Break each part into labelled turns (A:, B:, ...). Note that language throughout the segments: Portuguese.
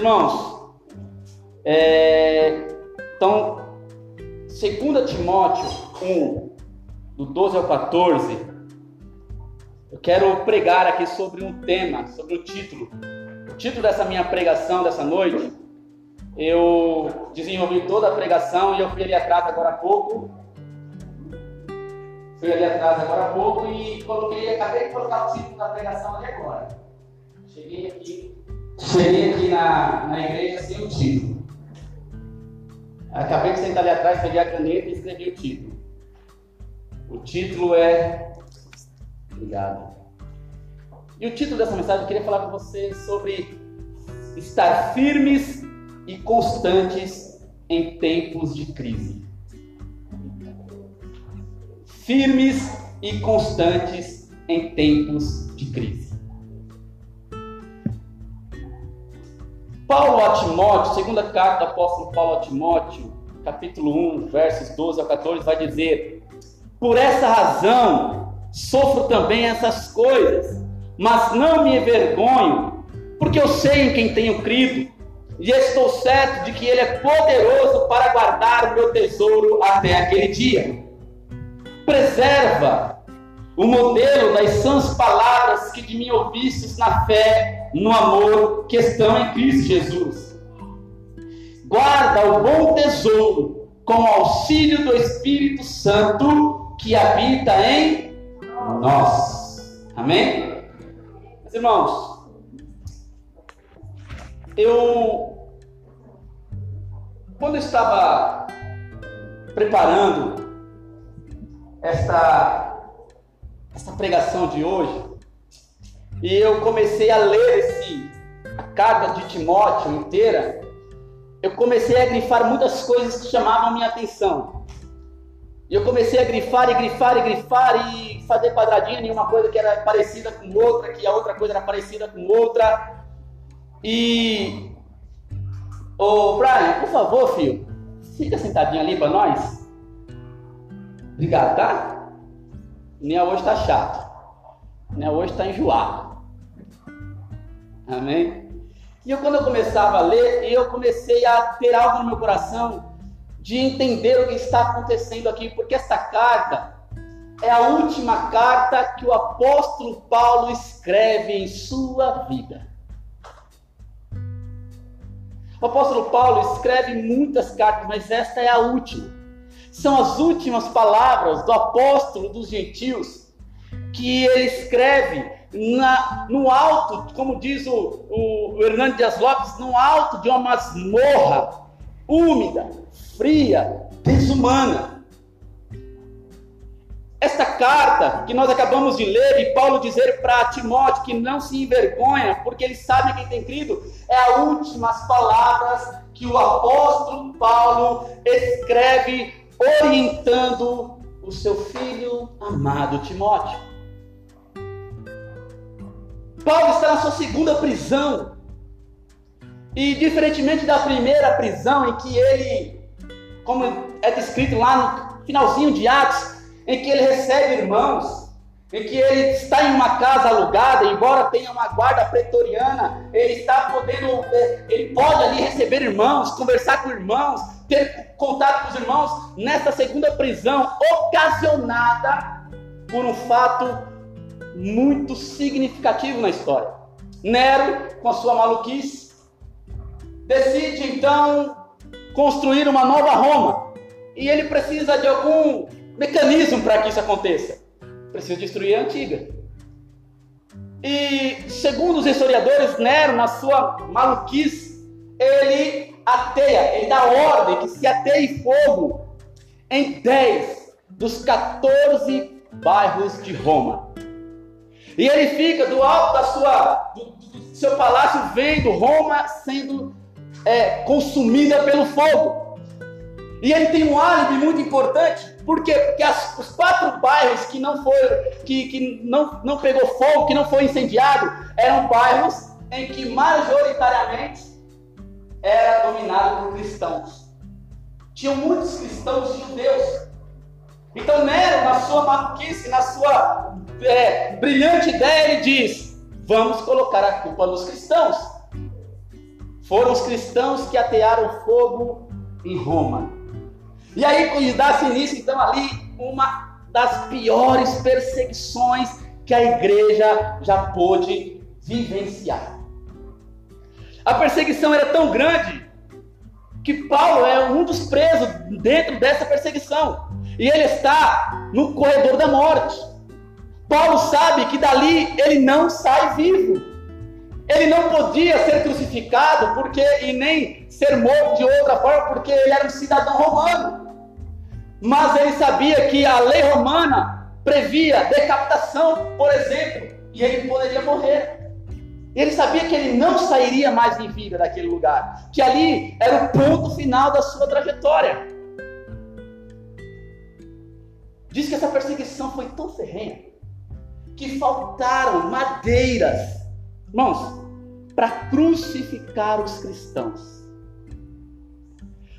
A: irmãos, é, então, 2 Timóteo 1, do 12 ao 14, eu quero pregar aqui sobre um tema, sobre o título. O título dessa minha pregação dessa noite, eu desenvolvi toda a pregação e eu fui ali atrás agora há pouco. Fui ali atrás agora há pouco e coloquei, acabei de colocar o título da pregação ali agora. Cheguei aqui, cheguei aqui na, na igreja sem o título. Acabei de sentar ali atrás, peguei a caneta e escrevi o título. O título é. Obrigado. E o título dessa mensagem eu queria falar com vocês sobre estar firmes e constantes em tempos de crise. Firmes e constantes em tempos de crise. Paulo a Timóteo, segunda carta do apóstolo Paulo a Timóteo, capítulo 1, versos 12 a 14, vai dizer: Por essa razão sofro também essas coisas, mas não me envergonho, porque eu sei em quem tenho crido, e estou certo de que Ele é poderoso para guardar o meu tesouro até aquele dia. Preserva o modelo das sãs palavras que de mim ouvistes na fé, no amor que estão em Cristo Jesus. Guarda o bom tesouro com o auxílio do Espírito Santo que habita em nós. Amém? Meus irmãos, eu, quando eu estava preparando esta essa pregação de hoje, e eu comecei a ler esse, a carta de Timóteo inteira, eu comecei a grifar muitas coisas que chamavam minha atenção. E eu comecei a grifar e grifar e grifar e fazer quadradinho em uma coisa que era parecida com outra, que a outra coisa era parecida com outra. E. Ô, Brian, por favor, filho, fica sentadinho ali para nós. Obrigado, tá? Nem hoje está chato. Nem hoje está enjoado. Amém? E eu, quando eu começava a ler, eu comecei a ter algo no meu coração de entender o que está acontecendo aqui, porque esta carta é a última carta que o apóstolo Paulo escreve em sua vida. O apóstolo Paulo escreve muitas cartas, mas esta é a última são as últimas palavras do apóstolo dos gentios que ele escreve na, no alto, como diz o, o, o Hernando Dias Lopes, no alto de uma masmorra úmida, fria, desumana. Esta carta que nós acabamos de ler e Paulo dizer para Timóteo que não se envergonha, porque ele sabe quem tem crido, é as últimas palavras que o apóstolo Paulo escreve orientando o seu filho amado Timóteo. Paulo está na sua segunda prisão. E diferentemente da primeira prisão, em que ele, como é descrito lá no finalzinho de Atos, em que ele recebe irmãos, em que ele está em uma casa alugada, embora tenha uma guarda pretoriana, ele está podendo, é, ele pode ali receber irmãos, conversar com irmãos, ter contato com os irmãos nessa segunda prisão ocasionada por um fato muito significativo na história. Nero, com a sua maluquice, decide então construir uma nova Roma. E ele precisa de algum mecanismo para que isso aconteça precisa destruir a antiga. E segundo os historiadores, Nero, na sua maluquice, ele ateia, ele dá ordem que se ateie fogo em 10 dos 14 bairros de Roma. E ele fica do alto da sua, do, do seu palácio, vendo Roma sendo é, consumida pelo fogo. E ele tem um álibi muito importante, por quê? Porque as, os quatro bairros que não foram, que, que não, não pegou fogo, que não foi incendiado, eram bairros em que majoritariamente era dominado por cristãos. Tinham muitos cristãos judeus. Então Nero, na sua maluquice, na sua é, brilhante ideia, ele diz: vamos colocar a culpa nos cristãos. Foram os cristãos que atearam fogo em Roma. E aí dá-se início, então, ali, uma das piores perseguições que a igreja já pôde vivenciar. A perseguição era tão grande que Paulo é um dos presos dentro dessa perseguição. E ele está no corredor da morte. Paulo sabe que dali ele não sai vivo. Ele não podia ser crucificado porque e nem ser morto de outra forma porque ele era um cidadão romano. Mas ele sabia que a lei romana previa decapitação, por exemplo, e ele poderia morrer. Ele sabia que ele não sairia mais em vida daquele lugar, que ali era o ponto final da sua trajetória. Diz que essa perseguição foi tão ferrenha que faltaram madeiras, irmãos, para crucificar os cristãos.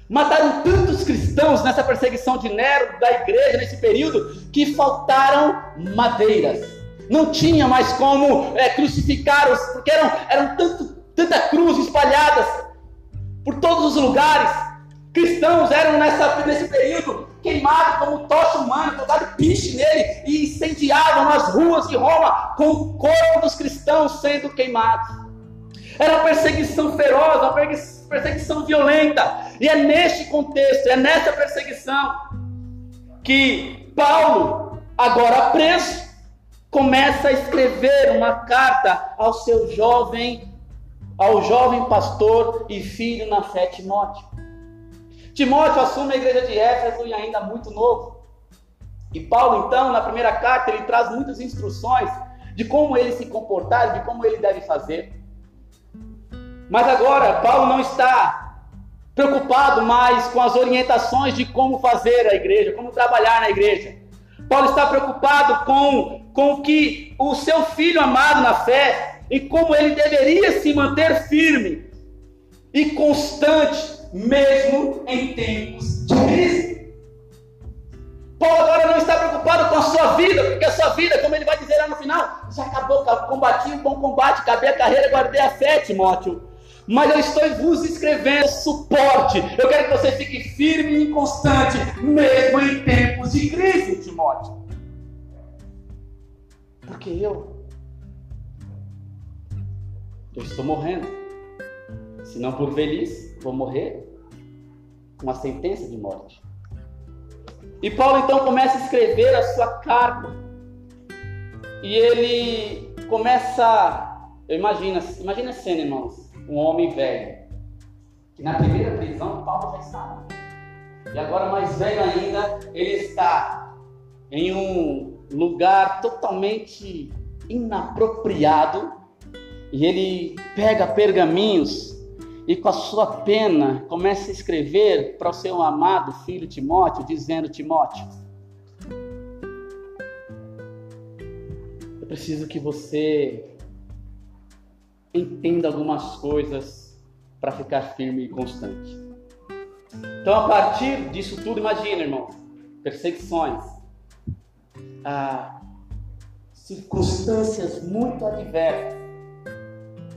A: Mataram tantos cristãos nessa perseguição de Nero, da igreja, nesse período, que faltaram madeiras não tinha mais como é, crucificar os, porque eram, eram tanto, tanta cruz espalhadas por todos os lugares. Cristãos eram nessa, nesse período queimados como tocha humana, jogado piche nele e incendiavam as ruas de Roma com o corpo dos cristãos sendo queimados. Era uma perseguição feroz, uma perseguição violenta. E é neste contexto, é nessa perseguição que Paulo, agora preso, começa a escrever uma carta ao seu jovem, ao jovem pastor e filho na fé Timóteo. Timóteo assume a igreja de Éfeso e ainda muito novo. E Paulo, então, na primeira carta, ele traz muitas instruções de como ele se comportar, de como ele deve fazer. Mas agora, Paulo não está preocupado mais com as orientações de como fazer a igreja, como trabalhar na igreja. Paulo está preocupado com, com que o seu filho amado na fé e como ele deveria se manter firme e constante, mesmo em tempos de crise. Paulo agora não está preocupado com a sua vida, porque a sua vida, como ele vai dizer lá no final, já acabou, combati um bom combate, acabei a carreira, guardei a fé, Timóteo mas eu estou vos escrevendo suporte. Eu quero que você fique firme e constante, mesmo em tempos de crise, Timóteo. Porque eu, eu estou morrendo. Se não por velhice, vou morrer uma sentença de morte. E Paulo então começa a escrever a sua carta. E ele começa, eu imagino, imagina a cena, irmãos um homem velho. Que na primeira prisão Paulo já estava. E agora, mais velho ainda, ele está em um lugar totalmente inapropriado. E ele pega pergaminhos e com a sua pena começa a escrever para o seu amado filho Timóteo, dizendo: Timóteo, eu preciso que você entenda algumas coisas para ficar firme e constante. Então, a partir disso tudo, imagina, irmão, perseguições, ah, circunstâncias muito adversas.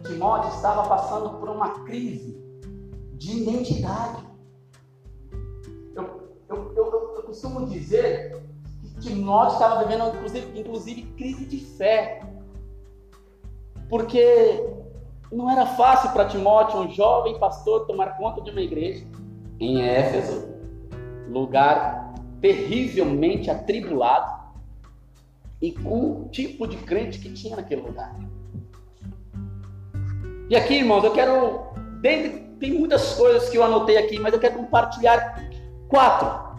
A: Timóteo estava passando por uma crise de identidade. Eu, eu, eu, eu costumo dizer que Timóteo estava vivendo, inclusive, inclusive, crise de fé. Porque não era fácil para Timóteo, um jovem pastor, tomar conta de uma igreja em Éfeso, lugar terrivelmente atribulado, e com o tipo de crente que tinha naquele lugar. E aqui, irmãos, eu quero. tem muitas coisas que eu anotei aqui, mas eu quero compartilhar quatro.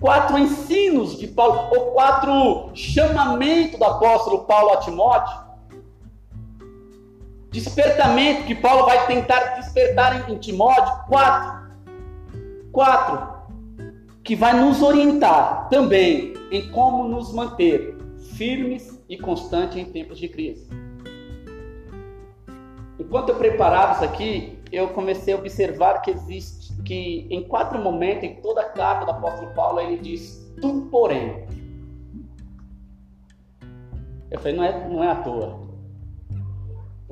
A: Quatro ensinos de Paulo, ou quatro chamamentos do apóstolo Paulo a Timóteo, Despertamento que Paulo vai tentar despertar em Timóteo, quatro. Quatro. Que vai nos orientar também em como nos manter firmes e constantes em tempos de crise. Enquanto eu preparava isso aqui, eu comecei a observar que existe, que em quatro momentos, em toda a carta do apóstolo Paulo, ele diz, tu porém. Eu falei, não é, não é à toa.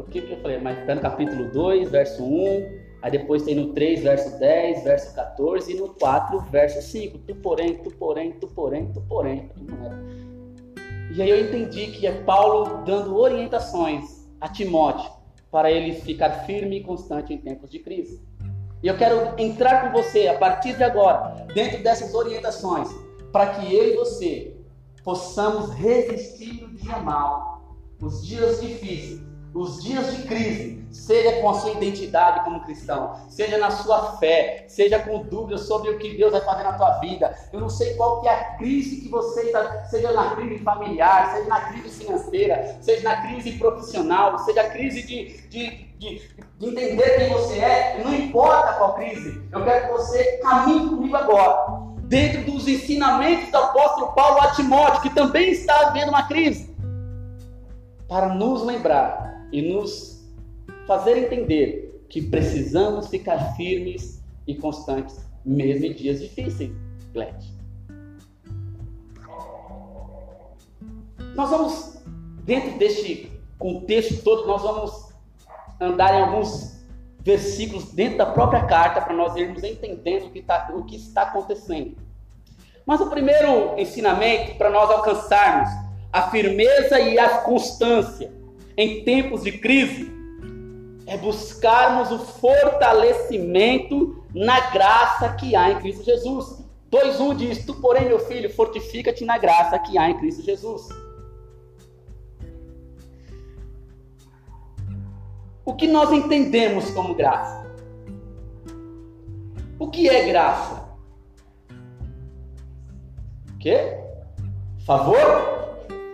A: que, que eu falei? Mas está no capítulo 2, verso 1, aí depois tem no 3, verso 10, verso 14, e no 4, verso 5. Tu porém, tu porém, tu porém, tu porém. E aí eu entendi que é Paulo dando orientações a Timóteo para ele ficar firme e constante em tempos de crise. E eu quero entrar com você a partir de agora, dentro dessas orientações, para que eu e você possamos resistir o dia mal, os dias difíceis, os dias de crise, seja com a sua identidade como cristão, seja na sua fé, seja com dúvidas sobre o que Deus vai fazer na tua vida. Eu não sei qual que é a crise que você está, seja na crise familiar, seja na crise financeira, seja na crise profissional, seja a crise de, de, de, de entender quem você é, não importa qual crise. Eu quero que você caminhe comigo agora, dentro dos ensinamentos do apóstolo Paulo a Timóteo, que também está vivendo uma crise, para nos lembrar e nos fazer entender que precisamos ficar firmes e constantes, mesmo em dias difíceis, Gled. Nós vamos, dentro deste contexto todo, nós vamos andar em alguns versículos dentro da própria carta para nós irmos entendendo o que, tá, o que está acontecendo. Mas o primeiro ensinamento para nós alcançarmos a firmeza e a constância em tempos de crise é buscarmos o fortalecimento na graça que há em Cristo Jesus. 2:1 diz: Tu, porém, meu filho, fortifica-te na graça que há em Cristo Jesus. O que nós entendemos como graça? O que é graça? O quê? Favor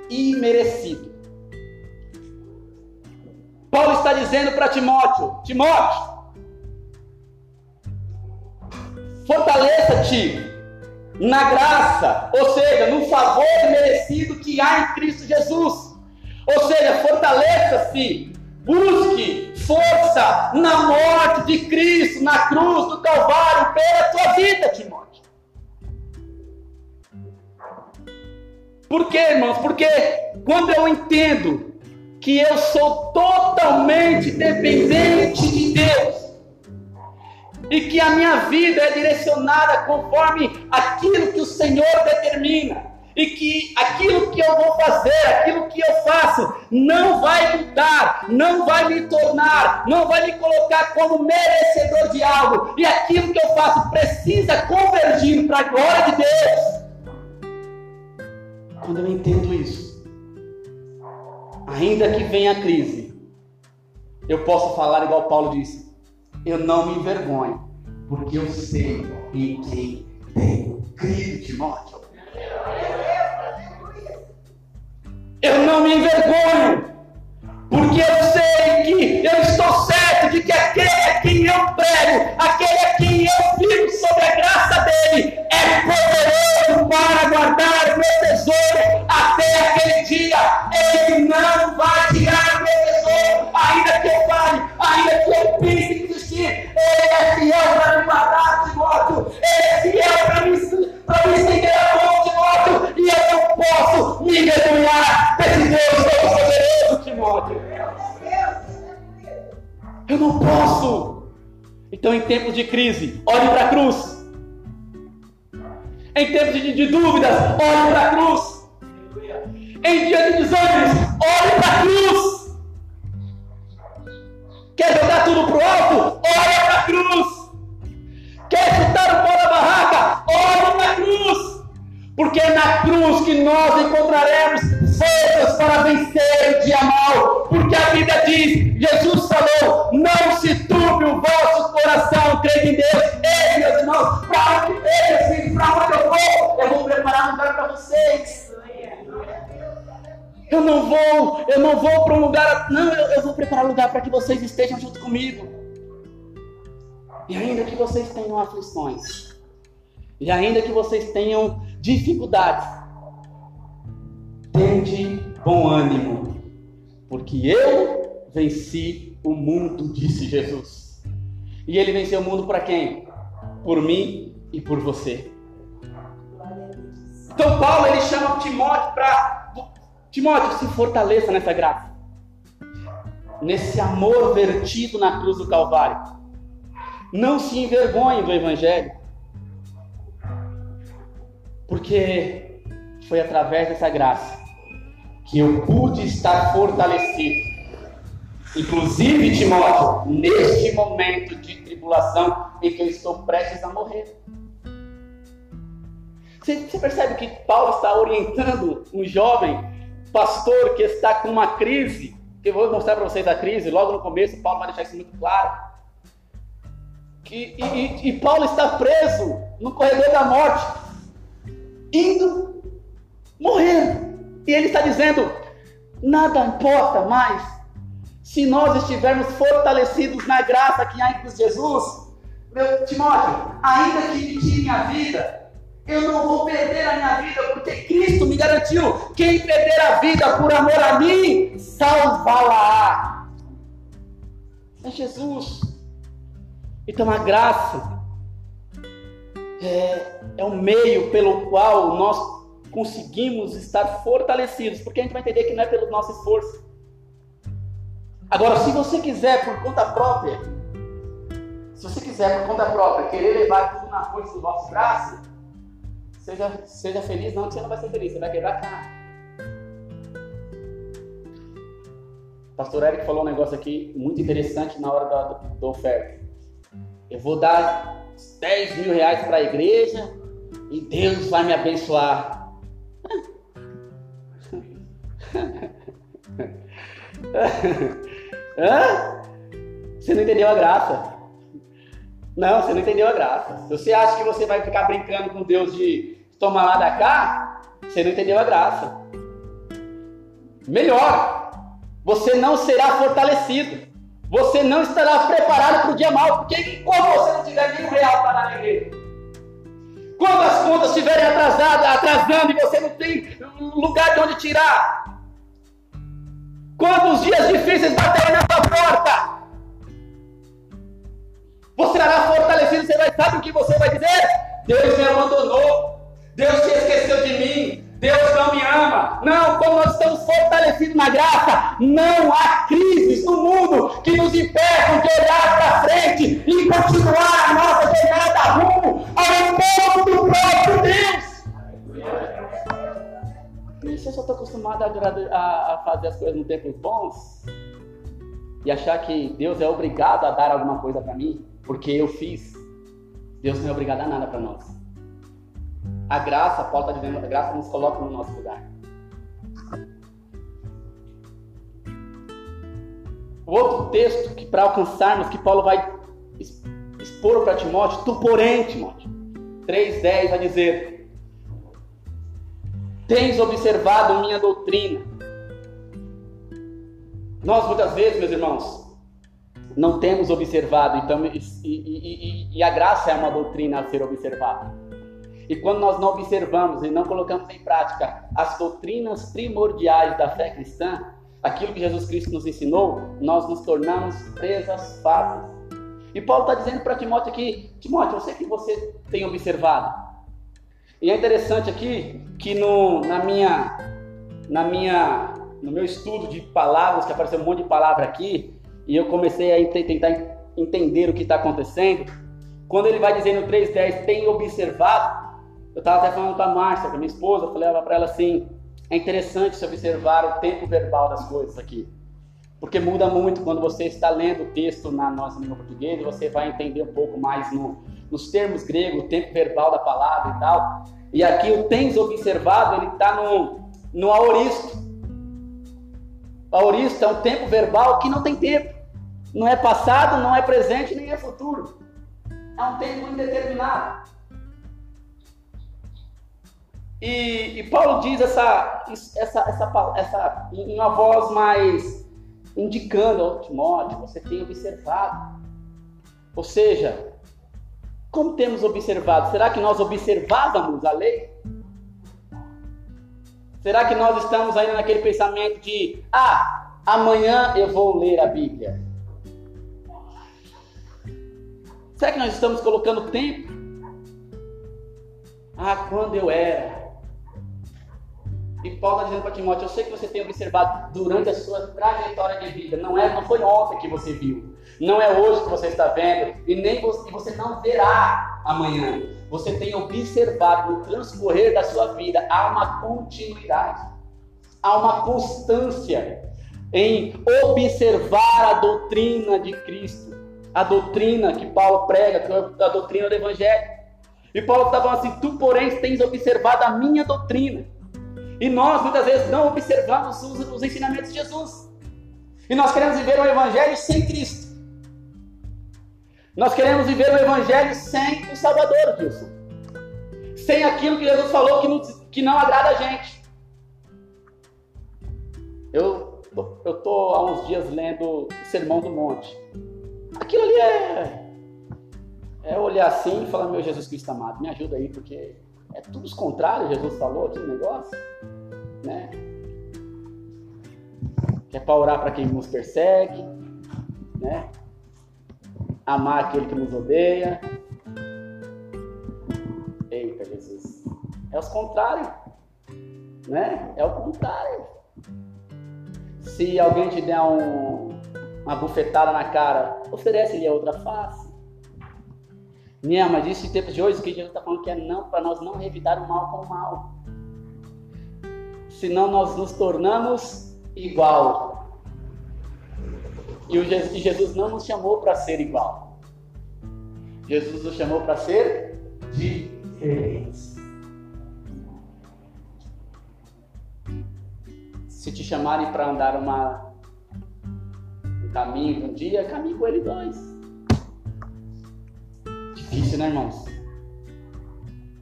A: imerecido. Paulo está dizendo para Timóteo: Timóteo, fortaleça-te na graça, ou seja, no favor merecido que há em Cristo Jesus. Ou seja, fortaleça-se, busque força na morte de Cristo, na cruz do Calvário, pela tua vida, Timóteo. Por quê, irmãos? Porque quando eu entendo que eu sou totalmente dependente de Deus e que a minha vida é direcionada conforme aquilo que o Senhor determina. E que aquilo que eu vou fazer, aquilo que eu faço, não vai mudar, não vai me tornar, não vai me colocar como merecedor de algo. E aquilo que eu faço precisa convergir para a glória de Deus. Quando eu entendo isso, ainda que venha a crise, eu posso falar igual Paulo disse: eu não me envergonho, porque eu sei em quem tenho crido, Timóteo. Eu não me envergonho, porque eu sei que eu estou certo de que aquele a quem eu prego, aquele a quem eu vivo sobre a graça dele, é poderoso para guardar o meu tesouro não vai tirar o meu ainda que eu fale, ainda que eu pense que desistir. Ele é fiel para me guardar, Timóteo. Ele é fiel para me, para me a mão, Timóteo. E eu não posso me envergonhar desse Deus todo-poderoso, Timóteo. Eu não posso. Então, em tempos de crise, olhe para a cruz. Em tempos de, de dúvidas, olhe para a cruz. Em dia de desânimos, olhe para a cruz. Quer jogar tudo para o alto? Olhe para a cruz. Quer chutar o pó da barraca? Olhe para a cruz. Porque é na cruz que nós encontraremos forças para vencer o dia mal. Porque a Bíblia diz: Eu não vou, eu não vou para um lugar, não, eu, eu vou preparar um lugar para que vocês estejam junto comigo. E ainda que vocês tenham aflições, e ainda que vocês tenham dificuldades, tende bom ânimo, porque eu venci o mundo, disse Jesus. E ele venceu o mundo para quem? Por mim e por você. Então Paulo ele chama Timóteo para Timóteo se fortaleça nessa graça. nesse amor vertido na cruz do Calvário. Não se envergonhe do Evangelho, porque foi através dessa graça que eu pude estar fortalecido. Inclusive, Timóteo, neste momento de tribulação em que eu estou prestes a morrer. Você, você percebe que Paulo está orientando um jovem pastor que está com uma crise, que eu vou mostrar para vocês a crise, logo no começo, Paulo vai deixar isso muito claro. Que, e, e, Paulo está preso no corredor da morte, indo morrer. E ele está dizendo: nada importa mais se nós estivermos fortalecidos na graça que há em Cristo Jesus. Meu Timóteo, ainda que me tire minha vida, eu não vou perder a minha vida, porque Cristo me garantiu: quem perder a vida por amor a mim, salvá-la. É Jesus. Então a graça é, é o meio pelo qual nós conseguimos estar fortalecidos, porque a gente vai entender que não é pelo nosso esforço. Agora, se você quiser por conta própria, se você quiser por conta própria querer levar tudo na força do nosso braço, seja, seja feliz, não, que você não vai ser feliz, você vai quebrar a cara. Pastor Eric falou um negócio aqui muito interessante na hora da, da oferta. Eu vou dar 10 mil reais para a igreja e Deus vai me abençoar. Hã? Você não entendeu a graça. Não, você não entendeu a graça. Se você acha que você vai ficar brincando com Deus de tomar lá da cá, você não entendeu a graça. Melhor, você não será fortalecido. Você não estará preparado para o dia mal, porque quando você não tiver nenhum real para dar quando as contas estiverem atrasadas, atrasando e você não tem lugar de onde tirar, quando os dias difíceis baterem na sua porta, você será fortalecido, você vai saber o que você vai dizer? Deus me abandonou, Deus se esqueceu de mim, Deus não me ama. Não, como nós estamos fortalecidos na graça, não há crises no mundo que nos impeçam de olhar para frente e continuar a nossa jornada rumo ao povo do próprio Deus. Se eu só estou acostumado a, a, fazer as coisas no tempos bons e achar que Deus é obrigado a dar alguma coisa para mim, porque eu fiz, Deus não é obrigado a nada para nós. A graça, Paulo está dizendo, a graça nos coloca no nosso lugar. O outro texto que para alcançarmos, que Paulo vai expor para Timóteo, tu porém, Timóteo, 3,10 vai dizer, Tens observado minha doutrina. Nós muitas vezes, meus irmãos, não temos observado, então, e, e, e, e, a graça é uma doutrina a ser observada. E quando nós não observamos e não colocamos em prática as doutrinas primordiais da fé cristã, aquilo que Jesus Cristo nos ensinou, nós nos tornamos presas fáceis. E Paulo está dizendo para Timóteo aqui: Timóteo, eu sei que você tem observado, e é interessante aqui que no, na minha, na minha, no meu estudo de palavras, que apareceu um monte de palavra aqui, e eu comecei a tentar entender o que está acontecendo. Quando ele vai dizer no 3.10, tem observado, eu estava até falando com a Márcia, com a minha esposa, eu falei para ela assim, é interessante se observar o tempo verbal das coisas aqui. Porque muda muito quando você está lendo o texto na nossa língua portuguesa, você vai entender um pouco mais no, nos termos gregos, o tempo verbal da palavra e tal. E aqui o tens observado, ele está no, no aoristo. O aoristo é um tempo verbal que não tem tempo. Não é passado, não é presente, nem é futuro. É um tempo indeterminado. E, e Paulo diz essa, essa, essa, essa, em uma voz mais indicando ao Timóteo, você tem observado. Ou seja, como temos observado? Será que nós observávamos a lei? Será que nós estamos ainda naquele pensamento de, ah, amanhã eu vou ler a Bíblia? Será que nós estamos colocando tempo? Ah, quando eu era. E Paulo está dizendo para Timóteo, eu sei que você tem observado durante a sua trajetória de vida. Não é, não foi ontem que você viu. Não é hoje que você está vendo. E nem você, você não verá amanhã. Você tem observado no transcorrer da sua vida. Há uma continuidade. Há uma constância em observar a doutrina de Cristo. A doutrina que Paulo prega, que é a doutrina do Evangelho. E Paulo está falando assim: Tu, porém, tens observado a minha doutrina e nós muitas vezes não observamos os, os ensinamentos de Jesus. E nós queremos viver o Evangelho sem Cristo. Nós queremos viver o Evangelho sem o Salvador, Wilson. Sem aquilo que Jesus falou que não, que não agrada a gente. Eu estou há uns dias lendo o Sermão do Monte. Aquilo ali é, é olhar assim e falar, meu Jesus Cristo amado, me ajuda aí, porque é tudo os contrários, Jesus falou aqui no negócio, né? Que é para orar para quem nos persegue, né? Amar aquele que nos odeia. Eita, Jesus. É os contrários, né? É o contrário. Se alguém te der um, uma bufetada na cara, oferece-lhe a outra face. Né, mas isso em tempos de hoje, que Jesus está falando que é não, para nós não revidar o mal com o mal. Senão nós nos tornamos igual. E, o Jesus, e Jesus não nos chamou para ser igual. Jesus nos chamou para ser diferentes. Se te chamarem para andar uma, um caminho um dia, caminho com ele dois. Difícil, né, irmãos?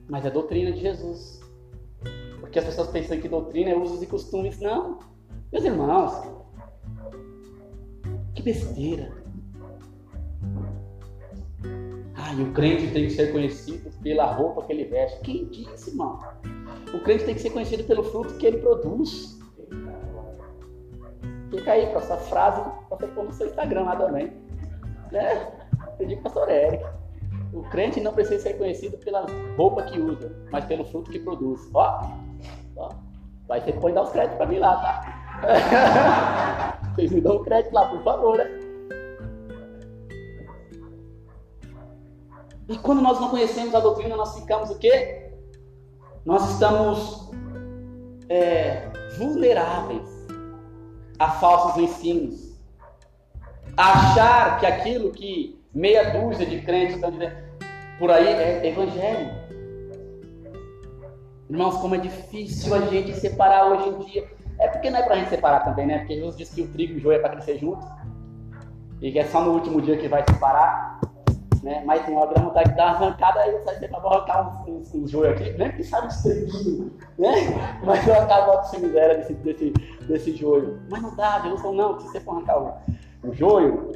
A: Mas é doutrina de Jesus. Porque as pessoas pensam que doutrina é usos e costumes. Não. Meus irmãos, que besteira. Ah, e o crente tem que ser conhecido pela roupa que ele veste. Quem disse, irmão? O crente tem que ser conhecido pelo fruto que ele produz. Fica aí para essa frase para você pôr no seu Instagram lá também. Né? Pedi pastor Eric. O crente não precisa ser conhecido pela roupa que usa, mas pelo fruto que produz. Ó, ó vai ter que dar os créditos para mim lá, tá? Vocês me dão o crédito lá, por favor, né? E quando nós não conhecemos a doutrina, nós ficamos o quê? Nós estamos é, vulneráveis a falsos ensinos. achar que aquilo que meia dúzia de crentes estão dizendo por aí é evangelho. Irmãos, como é difícil a gente separar hoje em dia. É porque não é para a gente separar também, né? Porque Jesus disse que o trigo e o joio é para crescer junto. E que é só no último dia que vai separar. Né? Mas tem uma grama vontade de dar uma arrancada aí, sai para arrancar uns joio aqui, nem que sabe triguinho, né? Mas eu acabo com miséria desse, desse, desse joio. Mas não dá, Jesus falou, não, se você for arrancar o, o joio,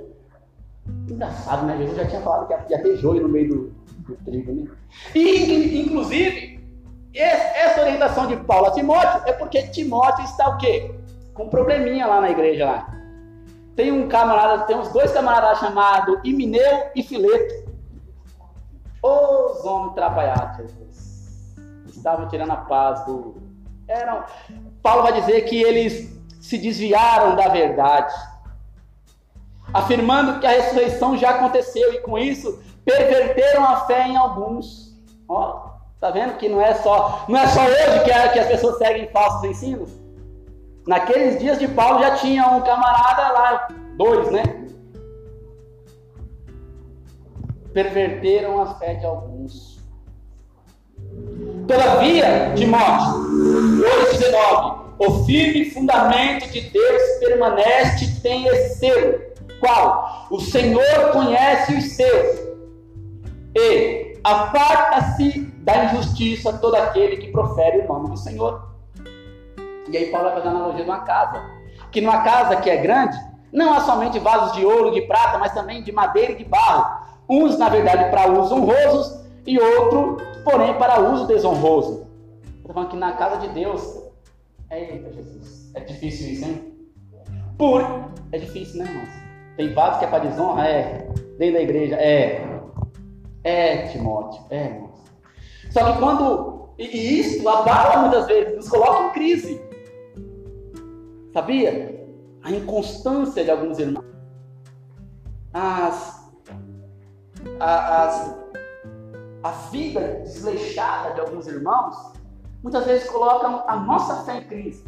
A: Engraçado, né? Jesus já tinha falado que ia ter joio no meio do, trigo, né? E, inclusive, essa orientação de Paulo a Timóteo é porque Timóteo está o quê? Com um probleminha lá na igreja lá. Tem um camarada, tem uns dois camaradas chamados Imineu e Fileto. Os homens trabalhados. Estavam tirando a paz do. Eram. Paulo vai dizer que eles se desviaram da verdade afirmando que a ressurreição já aconteceu e com isso perverteram a fé em alguns. Ó, tá vendo que não é só não é só hoje que, é, que as pessoas seguem falsos ensinos. Naqueles dias de Paulo já tinha um camarada lá, dois, né? Perverteram a fé de alguns. Todavia, Timóteo, 8,19, o firme fundamento de Deus permanece tem esse selo qual? O Senhor conhece os seus. E aparta-se da injustiça todo aquele que profere o nome do Senhor. E aí Paulo vai fazer a analogia de uma casa. Que numa casa que é grande, não há somente vasos de ouro, de prata, mas também de madeira e de barro. Uns, na verdade, para uso honrosos e outro, porém, para uso desonroso. Estou falando que na casa de Deus. Eita, Jesus. É difícil isso, hein? Por. É difícil, né, irmãos? Tem vasos que é para desonra? É. Dentro da igreja? É. É, Timóteo. É. Só que quando E, e isso abala muitas vezes, nos coloca em crise. Sabia? A inconstância de alguns irmãos. As, as, a vida desleixada de alguns irmãos muitas vezes colocam a nossa fé em crise.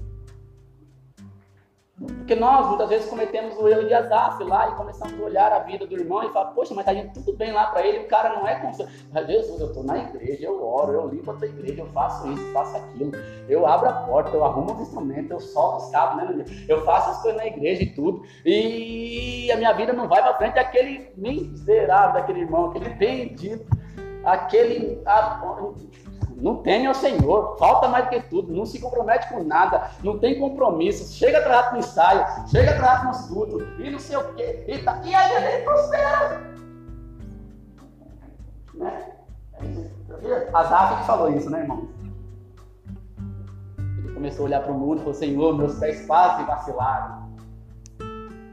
A: Porque nós, muitas vezes, cometemos o erro de Azaf lá e começamos a olhar a vida do irmão e falar, poxa, mas tá indo tudo bem lá para ele, o cara não é constante. Mas Jesus, eu estou na igreja, eu oro, eu limpo a tua igreja, eu faço isso, faço aquilo, eu abro a porta, eu arrumo os instrumentos, eu solto os cabos, né, eu faço as coisas na igreja e tudo. E a minha vida não vai para frente, aquele miserável daquele irmão, aquele bendito, aquele. Não teme ao Senhor, falta mais do que tudo, não se compromete com nada, não tem compromisso, chega atrasado no ensaio, chega atrasado no estudo, e não sei o quê, e, tá, e aí ele prospera. Né? Azaf que falou isso, né, irmão? Ele começou a olhar para o mundo e falou: Senhor, meus pés quase vacilaram.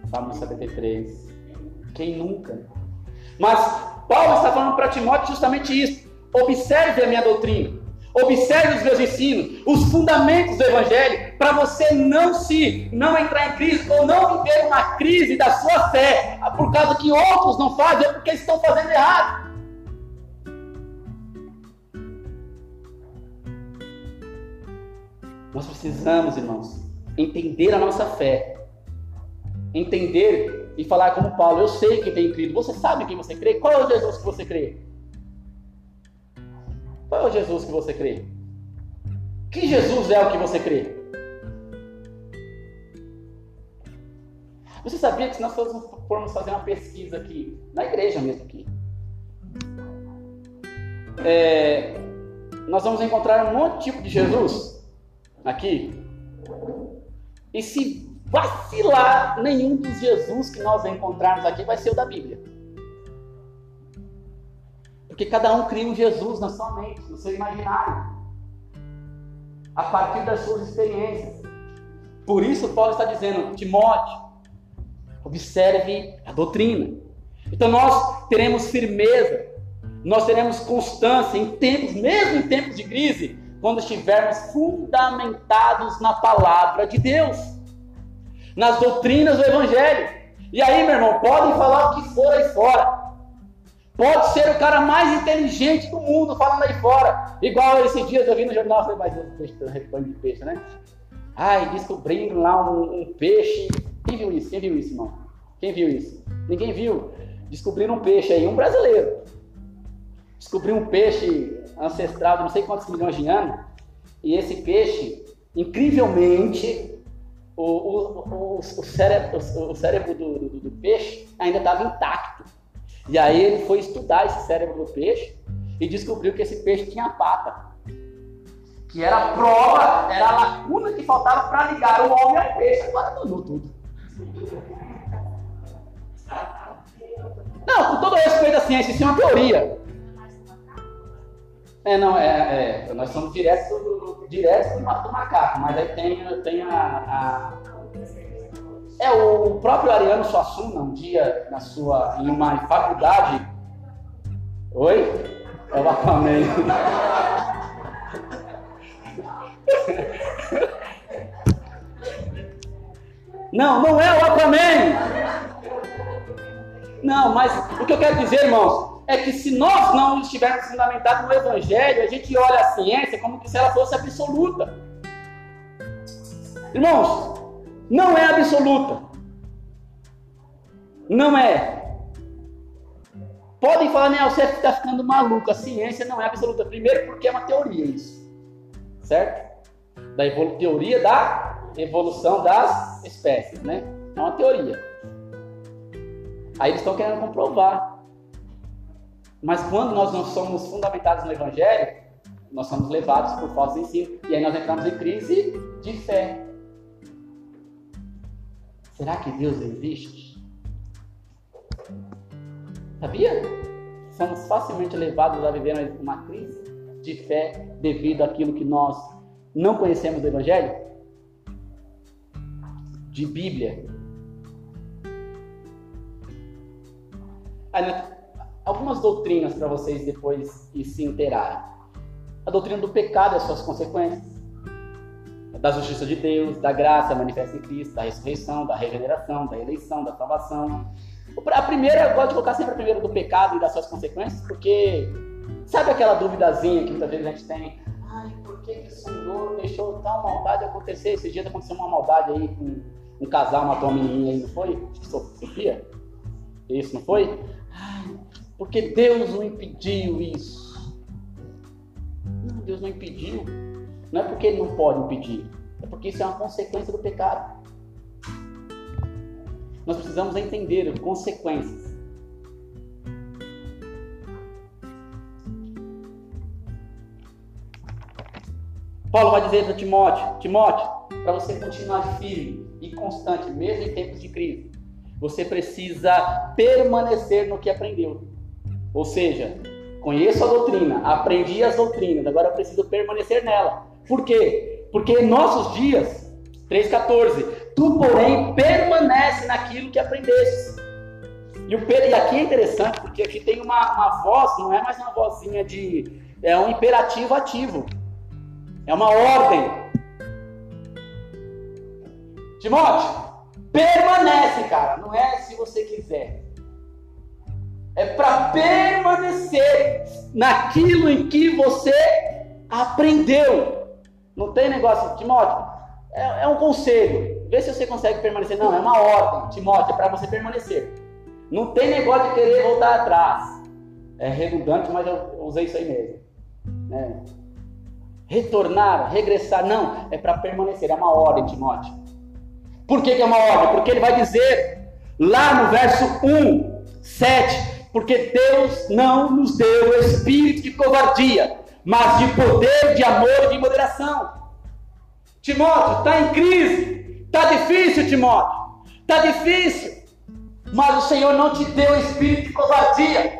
A: Salmo 73. Quem nunca? Mas Paulo está falando para Timóteo justamente isso. Observe a minha doutrina. Observe os meus ensinos, os fundamentos do evangelho, para você não se não entrar em crise ou não viver uma crise da sua fé, por causa que outros não fazem, ou porque estão fazendo errado. Nós precisamos, irmãos, entender a nossa fé. Entender e falar como Paulo, eu sei que tem crido. Você sabe quem você crê? Qual é o Jesus que você crê? O Jesus que você crê? Que Jesus é o que você crê? Você sabia que se nós formos fazer uma pesquisa aqui, na igreja mesmo aqui, é, nós vamos encontrar um monte de tipo de Jesus aqui. E se vacilar nenhum dos Jesus que nós encontrarmos aqui, vai ser o da Bíblia. Porque cada um cria um Jesus na sua mente, no seu imaginário, a partir das suas experiências. Por isso, Paulo está dizendo, Timóteo, observe a doutrina. Então, nós teremos firmeza, nós teremos constância em tempos, mesmo em tempos de crise, quando estivermos fundamentados na palavra de Deus, nas doutrinas do Evangelho. E aí, meu irmão, podem falar o que for aí fora. Pode ser o cara mais inteligente do mundo falando aí fora. Igual esses dias eu vi no jornal, falei, mas eu peixe, rebanho de peixe, né? Ai, descobriram lá um, um, peixe. Quem viu isso? Quem viu isso, irmão? Quem viu isso? Ninguém viu. Descobriram um peixe aí, um brasileiro. Descobriu um peixe ancestral de não sei quantos milhões de anos. E esse peixe, incrivelmente, o, o, o, o cérebro, o, cérebro do, do, do peixe ainda estava intacto. E aí ele foi estudar esse cérebro do peixe e descobriu que esse peixe tinha pata. Que era a prova, era a lacuna que faltava para ligar o homem ao peixe. Agora donou tudo. Não, com todo respeito à ciência, isso é uma teoria. É, não, é, é nós somos diretos do, direto do, do macaco, mas aí tem, tem a, a é, o próprio Ariano Suassuna, um dia na sua, em uma faculdade. Oi? É o Aquaman. Não, não é o Aquaman. Não, mas o que eu quero dizer, irmãos, é que se nós não estivermos fundamentados no Evangelho, a gente olha a ciência como se ela fosse absoluta. Irmãos, não é absoluta. Não é. Podem falar, né, você está ficando maluco. A ciência não é absoluta. Primeiro, porque é uma teoria isso. Certo? Da teoria da evolução das espécies, né? É uma teoria. Aí eles estão querendo comprovar. Mas quando nós não somos fundamentados no Evangelho, nós somos levados por falsos ensinos. E aí nós entramos em crise de fé. Será que Deus existe? Sabia? Somos facilmente levados a viver uma crise de fé devido àquilo que nós não conhecemos do Evangelho? De Bíblia. Algumas doutrinas para vocês depois se inteirarem. a doutrina do pecado e as suas consequências, da justiça de Deus, da graça manifesta em Cristo, da ressurreição, da regeneração, da eleição, da salvação. A primeira, eu gosto de colocar sempre a primeira do pecado e das suas consequências, porque sabe aquela duvidazinha que muitas vezes a gente tem? Ai, por que, que o Senhor deixou tal maldade acontecer? Esses dias aconteceu uma maldade aí com um casal matou uma menininha aí, não foi? Sofia? Isso, não foi? Ai, porque Deus não impediu isso. Não, Deus não impediu. Não é porque Ele não pode impedir. É porque isso é uma consequência do pecado. Nós precisamos entender consequências. Paulo vai dizer para Timóteo: Timóteo, para você continuar firme e constante, mesmo em tempos de crise, você precisa permanecer no que aprendeu. Ou seja, conheço a doutrina, aprendi as doutrinas, agora eu preciso permanecer nela. Por quê? Porque nossos dias, 3,14, tu, porém, permanece naquilo que aprendeste. E, o, e aqui é interessante, porque aqui tem uma, uma voz, não é mais uma vozinha de. É um imperativo ativo. É uma ordem. Timóteo, permanece, cara. Não é se você quiser. É para permanecer naquilo em que você aprendeu. Não tem negócio, Timóteo. É, é um conselho. Vê se você consegue permanecer. Não, é uma ordem, Timóteo, é para você permanecer. Não tem negócio de querer voltar atrás. É redundante, mas eu usei isso aí mesmo. É. Retornar, regressar, não, é para permanecer, é uma ordem, Timóteo. Por que, que é uma ordem? Porque ele vai dizer lá no verso 1, 7, porque Deus não nos deu espírito de covardia, mas de poder, de amor e de moderação. Timóteo, está em crise, está difícil, Timóteo, está difícil, mas o Senhor não te deu espírito de covardia.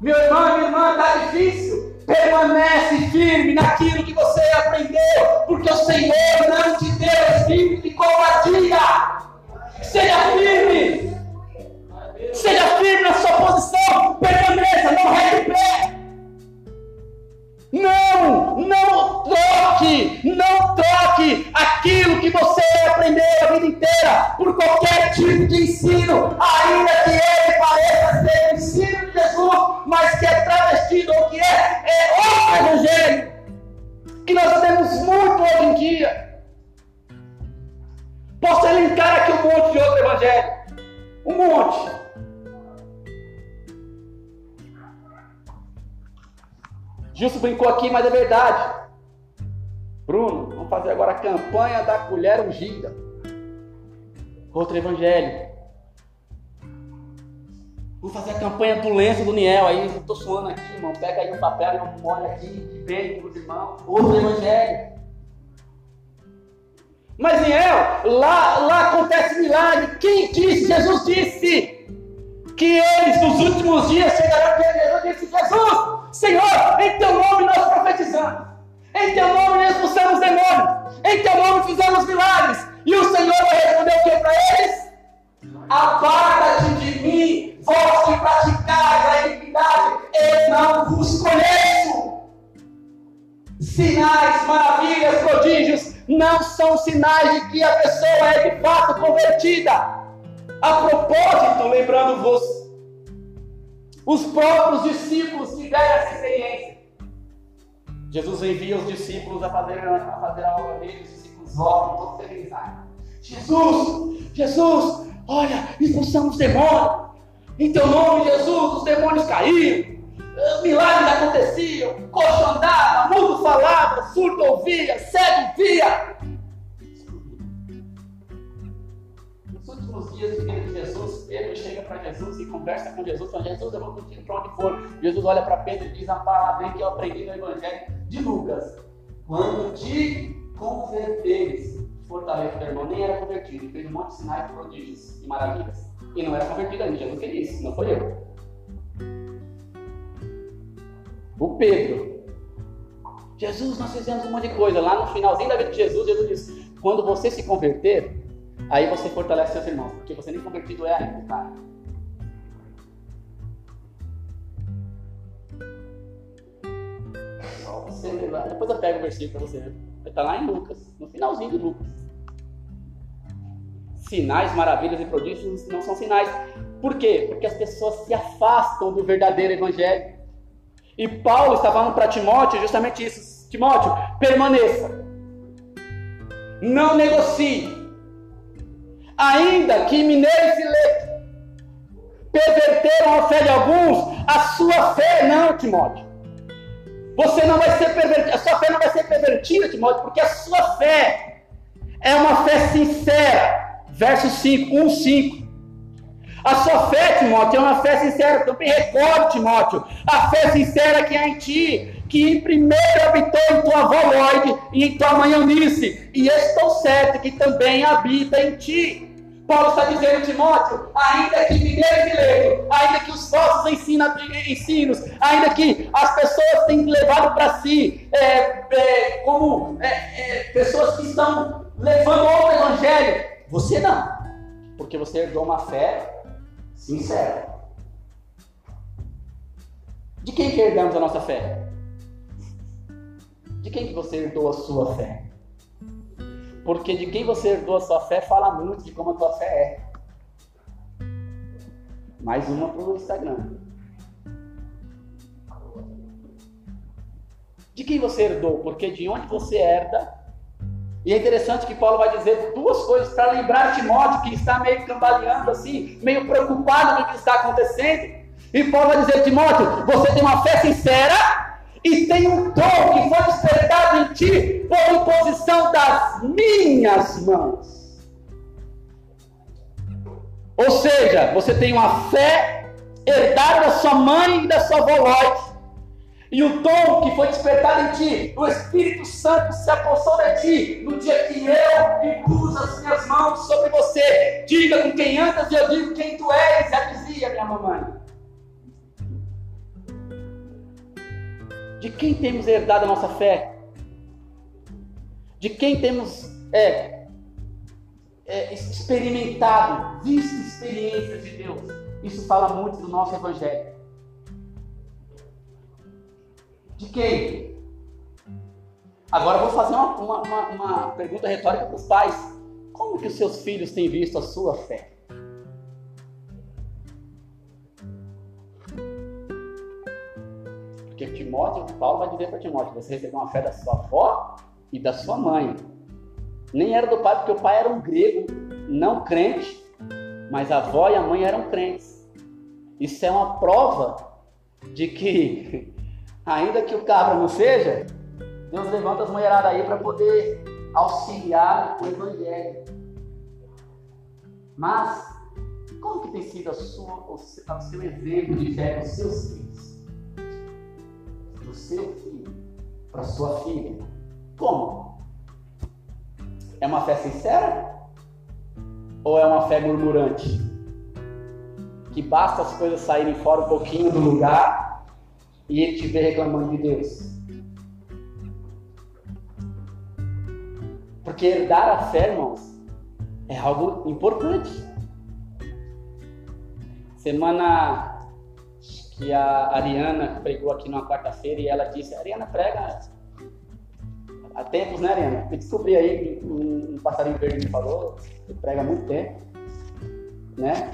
A: Meu irmão, minha irmã, está difícil. Permanece firme naquilo que você aprendeu, porque o Senhor não te deu espírito de covardia. Seja firme. Seja firme na sua posição. Permaneça, não rei de pé. Não, não troque, não troque aquilo que você aprendeu a vida inteira por qualquer tipo de ensino, ainda que ele pareça ser o ensino de Jesus, mas que é travestido ou que é, é outro evangelho, que nós temos muito hoje em dia. Posso elencar aqui um monte de outro evangelho, um monte. Gilson brincou aqui, mas é verdade. Bruno, vamos fazer agora a campanha da colher ungida. Outro evangelho. Vamos fazer a campanha do lenço do Niel aí. Tô suando aqui, irmão. Pega aí um papel e um molho aqui, vem os irmãos. Outro evangelho. Mas Niel, lá, lá acontece milagre. Quem disse? Jesus disse que eles nos últimos dias chegarão Jesus disse: Jesus, Senhor, em teu nome nós profetizamos. Em teu nome expulsamos demônios. Em teu nome fizemos milagres. E o Senhor vai responder o que para eles? Aparta-te de mim, vós que praticais a iniquidade, eu não vos conheço. Sinais, maravilhas, prodígios não são sinais de que a pessoa é de fato convertida. A propósito, lembrando-vos os próprios discípulos tiveram essa experiência. Jesus envia os discípulos a fazer a, fazer a obra dele, os discípulos voltam todos felizes. Jesus, Jesus, olha, expulsamos demônios. Em teu nome, Jesus, os demônios caíram. Milagres aconteciam, coxo andava, mudo falava, surdo ouvia, cego via. Dias de vida de Jesus, Pedro chega para Jesus e conversa com Jesus, fala, Jesus, eu vou contigo para onde for. Jesus olha para Pedro e diz a palavra que eu aprendi no Evangelho de Lucas. Quando te converteres, fortalece o irmão, nem era convertido, fez um monte de sinais, prodígios e maravilhas. E não era convertido ainda, Jesus que disse, não foi eu. O Pedro. Jesus, nós fizemos um monte de coisa. Lá no finalzinho da vida de Jesus, Jesus disse: quando você se converter, aí você fortalece seus irmãos, porque você nem convertido é ainda, cara. você depois eu pego o versículo para você. Está lá em Lucas, no finalzinho de Lucas. Sinais, maravilhas e prodígios não são sinais. Por quê? Porque as pessoas se afastam do verdadeiro evangelho. E Paulo está falando para Timóteo justamente isso. Timóteo, permaneça. Não negocie. Ainda que mineiros e perverteram a fé de alguns, a sua fé não, Timóteo. Você não vai ser pervertido, a sua fé não vai ser pervertida, Timóteo, porque a sua fé é uma fé sincera. Verso 5, 1, 5. A sua fé, Timóteo, é uma fé sincera. Também recorde, Timóteo, a fé sincera que há em ti, que primeiro habitou em tua avó Lloyd e em tua mãe Eunice, e estou certo que também habita em ti. Paulo está dizendo, Timóteo, ainda que mineiro e leigo, ainda que os falsos ensinos, ainda que as pessoas têm levado para si é, é, como é, é, pessoas que estão levando outro evangelho, você não, porque você herdou uma fé sincera. De quem que herdamos a nossa fé? De quem que você herdou a sua fé? Porque de quem você herdou a sua fé fala muito de como a tua fé é. Mais uma para o Instagram. De quem você herdou? Porque de onde você herda. E é interessante que Paulo vai dizer duas coisas para lembrar Timóteo, que está meio cambaleando assim, meio preocupado com o que está acontecendo. E Paulo vai dizer: Timóteo, você tem uma fé sincera e tem um dom que foi despertado em ti por imposição das minhas mãos. Ou seja, você tem uma fé herdada da sua mãe e da sua avó E o dom que foi despertado em ti, o Espírito Santo se apossou de ti no dia que eu impus as minhas mãos sobre você. Diga com quem andas e eu digo quem tu és, já dizia minha mamãe. De quem temos herdado a nossa fé? De quem temos é, é, experimentado, visto experiências de Deus? Isso fala muito do nosso Evangelho. De quem? Agora vou fazer uma, uma, uma, uma pergunta retórica para os pais. Como que os seus filhos têm visto a sua fé? Porque Timóteo, Paulo vai dizer para Timóteo: você recebeu uma fé da sua avó e da sua mãe. Nem era do pai, porque o pai era um grego, não crente, mas a avó e a mãe eram crentes. Isso é uma prova de que, ainda que o cabra não seja, Deus levanta as mulheradas aí para poder auxiliar o evangelho. Mas, como que tem sido a sua, o seu exemplo de fé com seus filhos? Do seu filho para sua filha. Como? É uma fé sincera? Ou é uma fé murmurante? Que basta as coisas saírem fora um pouquinho do lugar e ele te vê reclamando de Deus. Porque herdar a fé, irmãos, é algo importante. Semana que a Ariana pregou aqui numa quarta-feira e ela disse, Ariana prega há tempos, né, Ariana? Eu descobri aí, um, um passarinho verde me falou, você prega há muito tempo, né?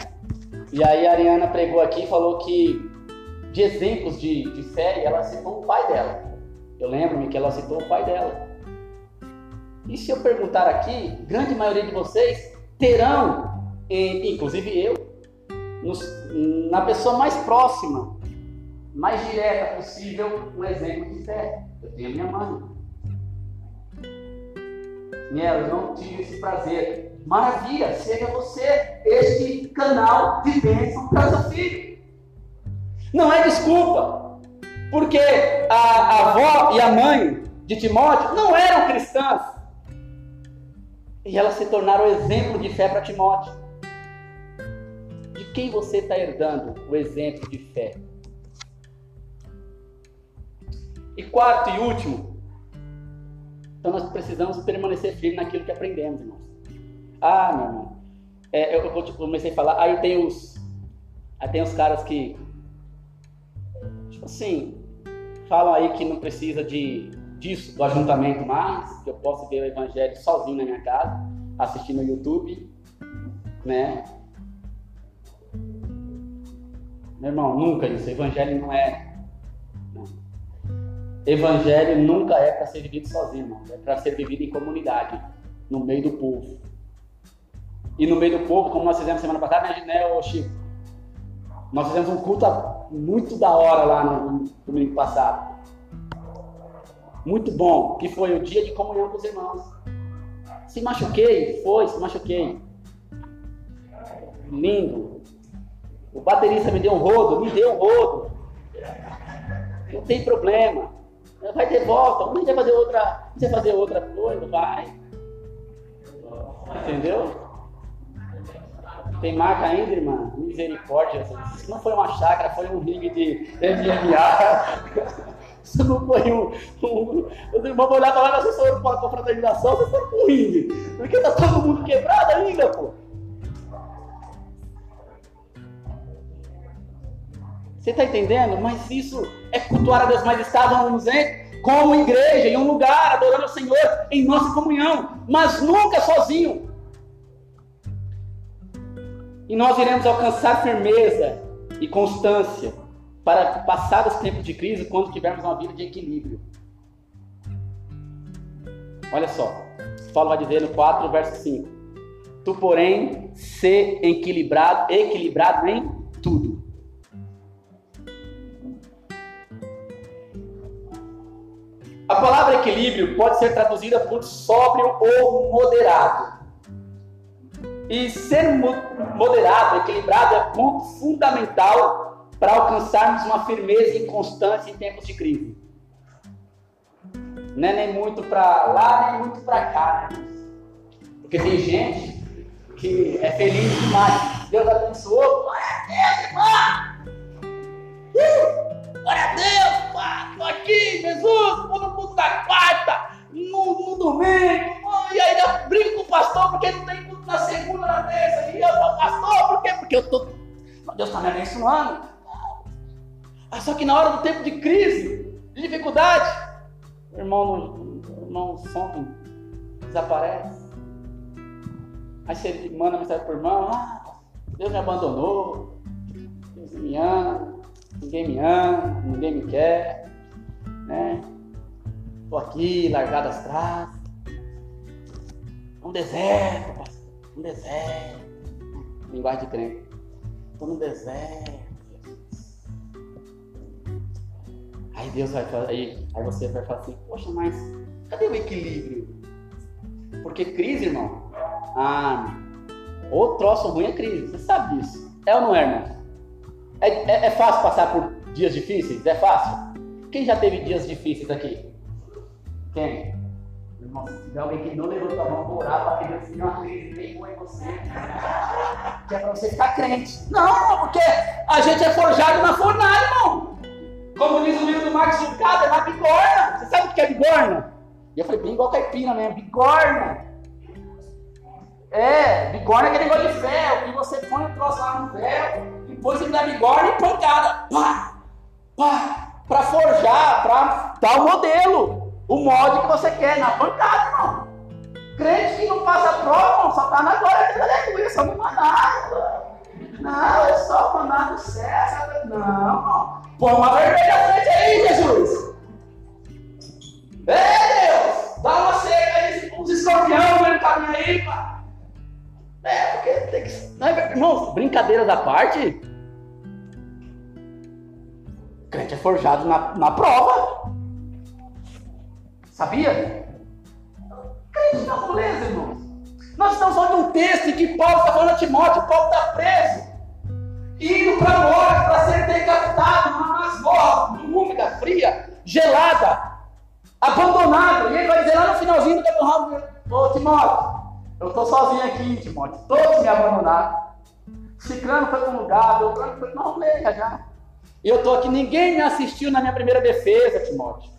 A: E aí a Ariana pregou aqui e falou que de exemplos de, de fé, ela citou o pai dela. Eu lembro-me que ela citou o pai dela. E se eu perguntar aqui, grande maioria de vocês terão, inclusive eu, na pessoa mais próxima, mais direta possível, um exemplo de fé. Eu tenho a minha mãe. Miela, eu não tive esse prazer. Maravilha, seja você este canal de bênção para seu filho. Não é desculpa, porque a, a avó e a mãe de Timóteo não eram cristãs. E elas se tornaram exemplo de fé para Timóteo quem você está herdando o exemplo de fé? E quarto e último, então nós precisamos permanecer firmes naquilo que aprendemos, irmãos. Ah, meu irmão, é, eu, eu comecei a falar, aí tem os, aí tem os caras que, tipo assim, falam aí que não precisa de disso, do ajuntamento mais, que eu posso ver o evangelho sozinho na minha casa, assistindo no YouTube, né? Meu irmão, nunca isso. Evangelho não é. Evangelho nunca é para ser vivido sozinho, irmão. É para ser vivido em comunidade, no meio do povo. E no meio do povo, como nós fizemos semana passada, né, né Chico? Nós fizemos um culto muito da hora lá no domingo passado. Muito bom, que foi o dia de comunhão com os irmãos. Se machuquei, foi, se machuquei. Lindo. O baterista me deu um rodo, me deu um rodo. Não tem problema. Vai ter volta, um vai fazer outra, vai fazer outra coisa, vai. Entendeu? Tem marca ainda, irmã? Misericórdia. Isso não foi uma chácara, foi um ringue de MMA. Isso não foi um. um os irmãos vão olhar e falar, vocês foram para confraternização, vocês foram para o ringue. Porque tá todo mundo quebrado ainda, pô. Você está entendendo? Mas isso é Deus. Mas estávamos em, como igreja, em um lugar, adorando o Senhor, em nossa comunhão, mas nunca sozinho. E nós iremos alcançar firmeza e constância para passar os tempos de crise quando tivermos uma vida de equilíbrio. Olha só, Paulo vai dizer no 4, verso 5: Tu, porém, ser equilibrado, equilibrado em tudo. A palavra equilíbrio pode ser traduzida por sóbrio ou moderado. E ser moderado, equilibrado, é ponto fundamental para alcançarmos uma firmeza e constância em tempos de crise. Não é nem muito para lá, nem muito para cá. Né? Porque tem gente que é feliz demais. Deus abençoou. Glória a Deus, irmão! Uh! Glória a Deus, pá! Estou aqui, Jesus! Estou no mundo da quarta, no, no domingo. E aí eu brigo com o pastor porque não tem na segunda, na terça, e eu sou pastor, por quê? Porque eu estou. Deus está me abençoando. Ah, só que na hora do tempo de crise, de dificuldade, o irmão, o irmão some, desaparece. Aí você manda mensagem para o irmão, ah, Deus me abandonou, Deus me ama, ninguém me ama, ninguém me quer, né? Estou aqui, largado atrás. Um deserto, pastor no deserto. Linguagem de crente. Estou no deserto. Aí Deus vai falar, aí, aí você vai falar assim, poxa, mas cadê o equilíbrio? Porque crise, irmão, ah, o troço ruim é crise. Você sabe disso. É ou não é, irmão? É, é, é fácil passar por dias difíceis? É fácil? Quem já teve dias difíceis aqui? Quem? Irmão, se tiver alguém que não levantou a mão para orar para que Deus tenha uma crise boa em você, que é para você ficar crente. Não, porque a gente é forjado na fornalha, irmão. Como diz o livro do Marcos Zucado, é na bigorna. Você sabe o que é bigorna? E eu falei, bem igual caipira mesmo, bigorna. É, bigorna é aquele negócio de ferro, que você põe o troço lá no ferro, e põe da bigorna e pancada. Pá, pá, para forjar, para dar o modelo o molde que você quer, na pancada, irmão. Crente que não passa prova, só está na glória da aleluia, só me mandar. Não, é só mandar do céu. Não, irmão. Põe uma vermelha à frente aí, Jesus. É, Deus, dá uma seca aí, uns escorpião no caminho aí, pá. É, porque tem que. Não, é, irmão, brincadeiras à parte. Crente é forjado na, na prova. Sabia? Crente na moleza, irmãos. Nós estamos falando de um texto em que Paulo está falando a Timóteo, Paulo está preso, indo para morte, para ser decapitado numa masmorra, úmida, fria, gelada, abandonado. E ele vai dizer lá no finalzinho do capítulo, ô Timóteo, eu estou sozinho aqui, Timóteo, todos me abandonaram. Ciclano foi para um lugar, Beltrano foi, não, leia já. E eu estou aqui, ninguém me assistiu na minha primeira defesa, Timóteo.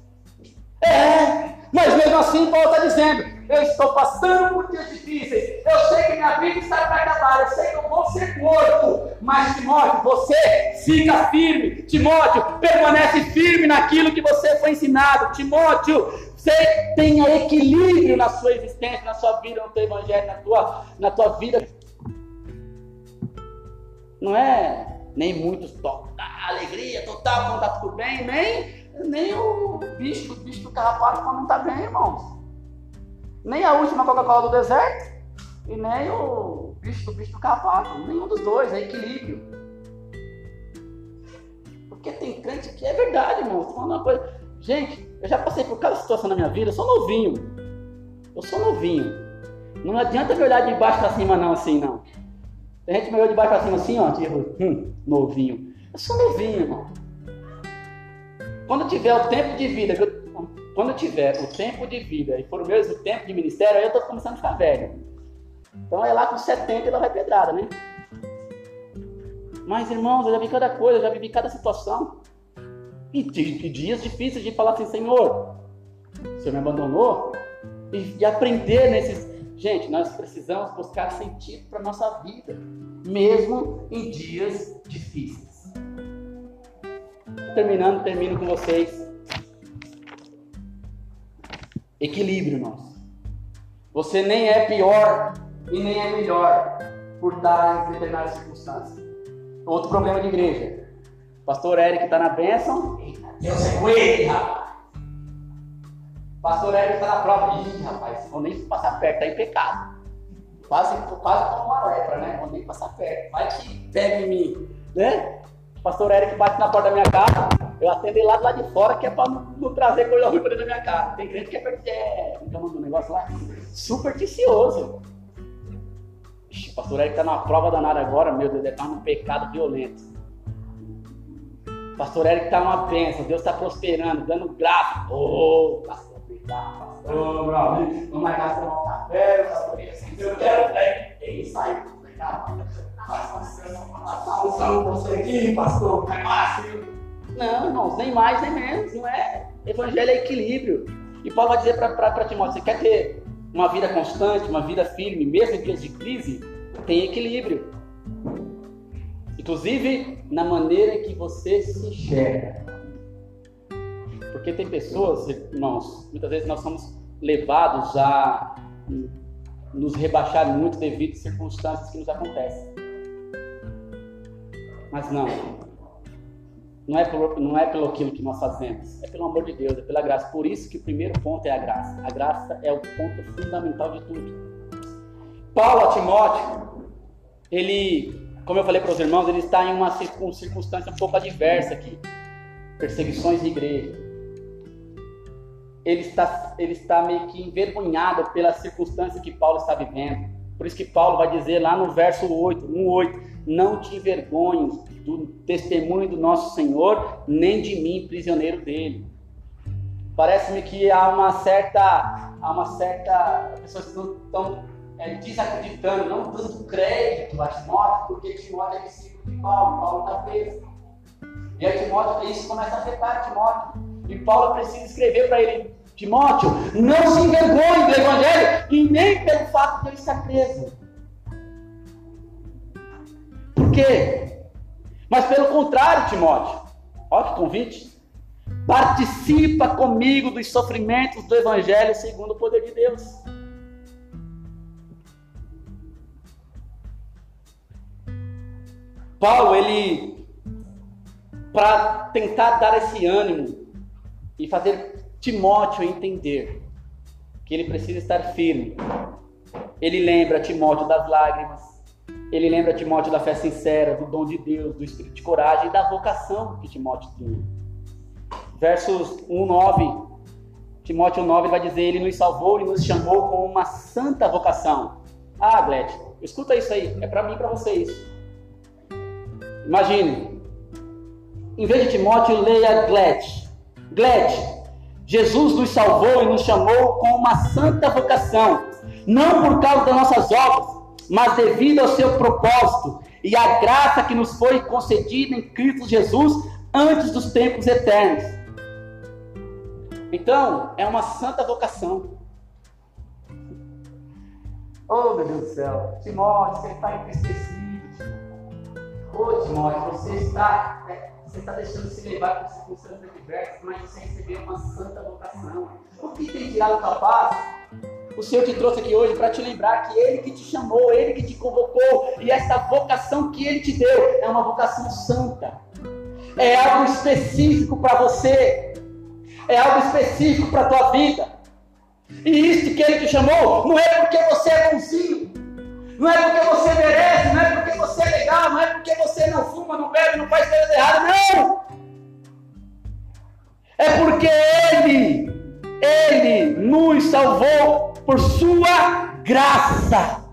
A: É, mas mesmo assim Paulo está dizendo, eu estou passando por dias difíceis, eu sei que minha vida está para acabar, eu sei que eu vou ser morto, mas Timóteo, você Fica firme. Timóteo, permanece firme naquilo que você foi ensinado. Timóteo, você tenha equilíbrio na sua existência, na sua vida, no teu evangelho, na tua, na tua vida. Não é nem muitos toques, alegria total quando está tudo bem, nem, nem o bicho, o bicho do carrapato quando não está bem, irmãos. Nem a última Coca-Cola do deserto e nem o bicho do bicho do carrapato. Nenhum dos dois, é equilíbrio. Porque tem crente que é verdade, irmão. Estou falando uma coisa. Gente, eu já passei por cada situação na minha vida, eu sou novinho. Eu sou novinho. Não adianta me olhar de baixo para cima, não, assim, não. Tem gente me olhou de baixo para cima assim, ó, tipo, hum, novinho. Eu sou novinho, irmão. Quando tiver o tempo de vida, quando tiver o tempo de vida e for o mesmo tempo de ministério, aí eu estou começando a ficar velho. Então é lá com 70 ela vai pedrada, né? Mas irmãos, eu já vi cada coisa, eu já vivi cada situação. E, dias difíceis de falar assim, Senhor, o Senhor me abandonou. E, de aprender nesses. Gente, nós precisamos buscar sentido para a nossa vida, mesmo em dias difíceis. Terminando, termino com vocês. Equilíbrio, irmãos. Você nem é pior e nem é melhor por estar em determinadas circunstâncias. Outro problema de igreja. Pastor Eric está na bênção. Deus é com ele, rapaz. Pastor Eric está na prova. Ih, rapaz, vou nem passar perto, está em pecado. Quase, quase como uma lepra, né? Vou nem passar perto. Vai que pega em mim, né? Pastor Eric bate na porta da minha casa, eu atendo ele lá de fora, que é para não, trazer coisa ruim para dentro da minha casa. Tem crente que é, é como é o negócio lá? Supersticioso. Ixi, pastor Eric está numa prova danada agora, meu Deus, ele está num pecado violento. Pastor Eric está numa bênção, Deus está prosperando, dando graça. Ô, oh, pastor, obrigado, pastor. Meu amigo, vamos marcar tomar um café. Eu quero, né? É isso aí, obrigado. Unção você aqui, pastor, é fácil. Não, irmãos, nem mais nem menos, não é? Evangelho é equilíbrio. E Paulo vai dizer para Timóteo: você quer ter uma vida constante, uma vida firme, mesmo em dias de crise, tem equilíbrio. Inclusive na maneira que você se enxerga. Porque tem pessoas, irmãos, muitas vezes nós somos levados a nos rebaixar muito devido a circunstâncias que nos acontecem. Mas não, não é, pelo, não é pelo aquilo que nós fazemos, é pelo amor de Deus, é pela graça. Por isso que o primeiro ponto é a graça. A graça é o ponto fundamental de tudo. Paulo a Timóteo, ele, como eu falei para os irmãos, ele está em uma circunstância um pouco adversa aqui. Perseguições de igreja. Ele está, ele está meio que envergonhado pela circunstância que Paulo está vivendo. Por isso que Paulo vai dizer lá no verso 8, 1, 8, não te envergonhes do testemunho do nosso Senhor, nem de mim, prisioneiro dele. Parece-me que há uma certa, há uma certa, pessoas estão é, desacreditando, não dando crédito a Timóteo, porque Timóteo é discípulo de Paulo, Paulo está preso. E a Timóteo, isso começa a afetar Timóteo. E Paulo precisa escrever para ele, Timóteo, não se envergonhe do Evangelho, e nem pelo fato de ele estar preso. Por quê? Mas pelo contrário, Timóteo, olha que convite. Participa comigo dos sofrimentos do Evangelho segundo o poder de Deus. Paulo, ele, para tentar dar esse ânimo e fazer Timóteo entender que ele precisa estar firme, ele lembra Timóteo das lágrimas, ele lembra Timóteo da fé sincera, do dom de Deus, do espírito de coragem e da vocação que Timóteo tinha. Versos 1, 9. Timóteo 9 vai dizer: Ele nos salvou e nos chamou com uma santa vocação. Ah, Gled, escuta isso aí, é para mim e para você isso. Imagine, em vez de Timóteo, leia Gled. Gled, Jesus nos salvou e nos chamou com uma santa vocação, não por causa das nossas obras, mas devido ao seu propósito e à graça que nos foi concedida em Cristo Jesus antes dos tempos eternos. Então, é uma santa vocação. Oh, meu Deus do céu. Timóteo, você está entristecido. Ô Timóteo, você está, é, você está deixando se levar por circunstâncias adversas, mas você recebeu uma santa vocação. O que tem tirado tua paz? O Senhor te trouxe aqui hoje para te lembrar que Ele que te chamou, Ele que te convocou, e essa vocação que Ele te deu é uma vocação santa. É algo específico para você, é algo específico para a tua vida. E isso que Ele te chamou não é porque você é bonzinho, não é porque você merece, não é porque você é legal, não é porque você não fuma, não bebe, não faz coisa errada, não! É porque Ele, Ele nos salvou por Sua graça.